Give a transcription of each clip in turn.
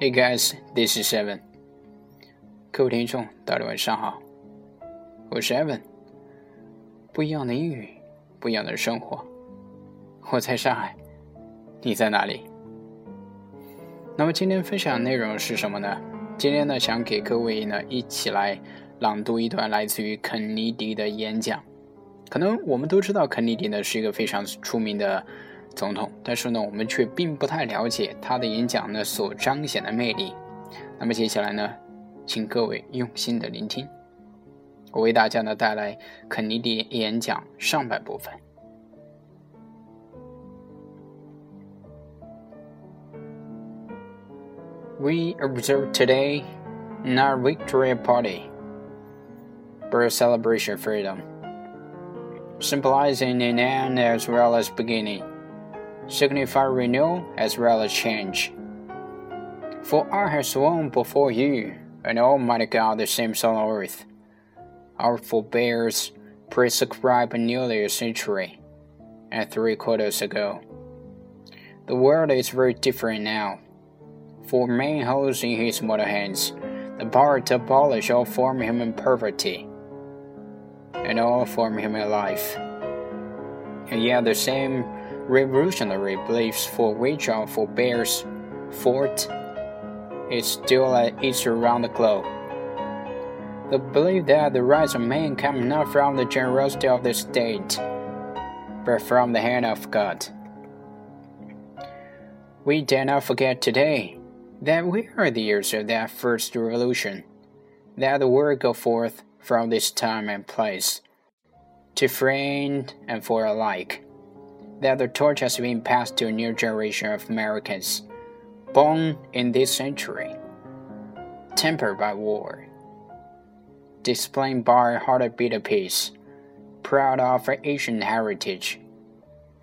Hey guys, this is Evan。各位听众，大家晚上好，我是 Evan。不一样的英语，不一样的生活。我在上海，你在哪里？那么今天分享的内容是什么呢？今天呢，想给各位呢一起来朗读一段来自于肯尼迪的演讲。可能我们都知道肯尼迪呢是一个非常出名的。总统，但是呢，我们却并不太了解他的演讲呢所彰显的魅力。那么接下来呢，请各位用心的聆听，我为大家呢带来肯尼迪演讲上半部分。We observe today in our victory party, but a celebration of freedom, symbolizing an end as well as beginning signify renewal as well as change. For I have sworn before you and Almighty God the same soul on earth. Our forebears prescribed nearly a century and three quarters ago. The world is very different now. For man holds in his mother hands the power to abolish all form human poverty and all form human life. And yet the same revolutionary beliefs for which our forebears fought is still uh, at issue around the globe. The belief that the rights of man come not from the generosity of the state, but from the hand of God. We dare not forget today that we are the heirs of that first revolution, that the word go forth from this time and place, to friend and for alike that the torch has been passed to a new generation of Americans born in this century, tempered by war, displaying by heartbeat of peace, proud of our Asian heritage,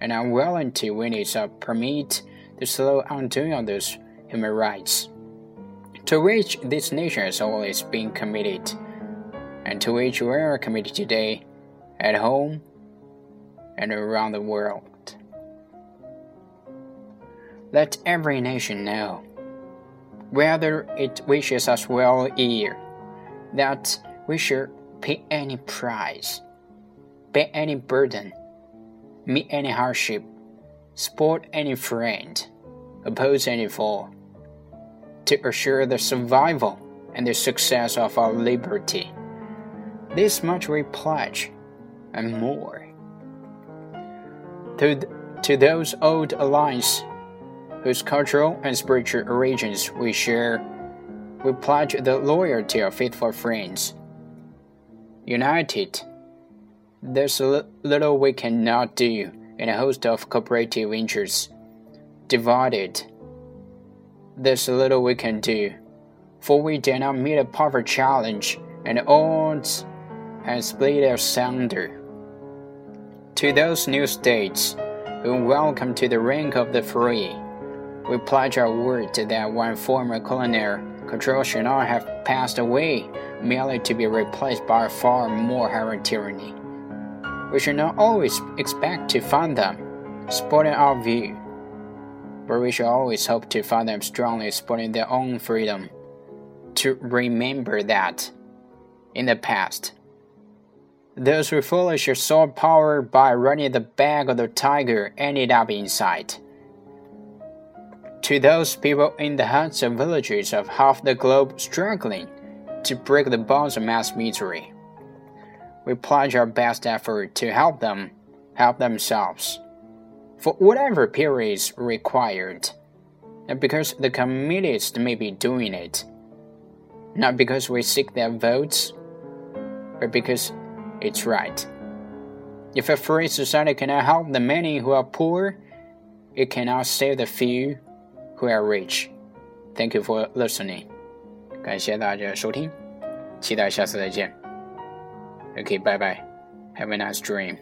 and unwilling to it's up permit the slow undoing of those human rights, to which this nation has always been committed, and to which we are committed today, at home and around the world. Let every nation know, whether it wishes us well here, that we should pay any price, bear any burden, meet any hardship, support any friend, oppose any foe, to assure the survival and the success of our liberty. This much we pledge, and more. To, to those old allies whose cultural and spiritual origins we share, we pledge the loyalty of faithful friends. United, there's little we cannot do in a host of cooperative interests. Divided, there's little we can do, for we dare not meet a power challenge, and odds and split asunder. To those new states who welcome to the rank of the free, we pledge our word that one former colonial control should not have passed away merely to be replaced by a far more harrowing tyranny. We should not always expect to find them supporting our view, but we should always hope to find them strongly supporting their own freedom. To remember that, in the past, those who foolish sought power by running the back of the tiger ended up inside to those people in the huts and villages of half the globe struggling to break the bonds of mass misery. We pledge our best effort to help them help themselves for whatever period is required, and because the communists may be doing it, not because we seek their votes, but because it's right. If a free society cannot help the many who are poor, it cannot save the few who are rich. Thank you for listening. 感谢大家收听，期待下次再见。OK，拜拜。Have a nice dream.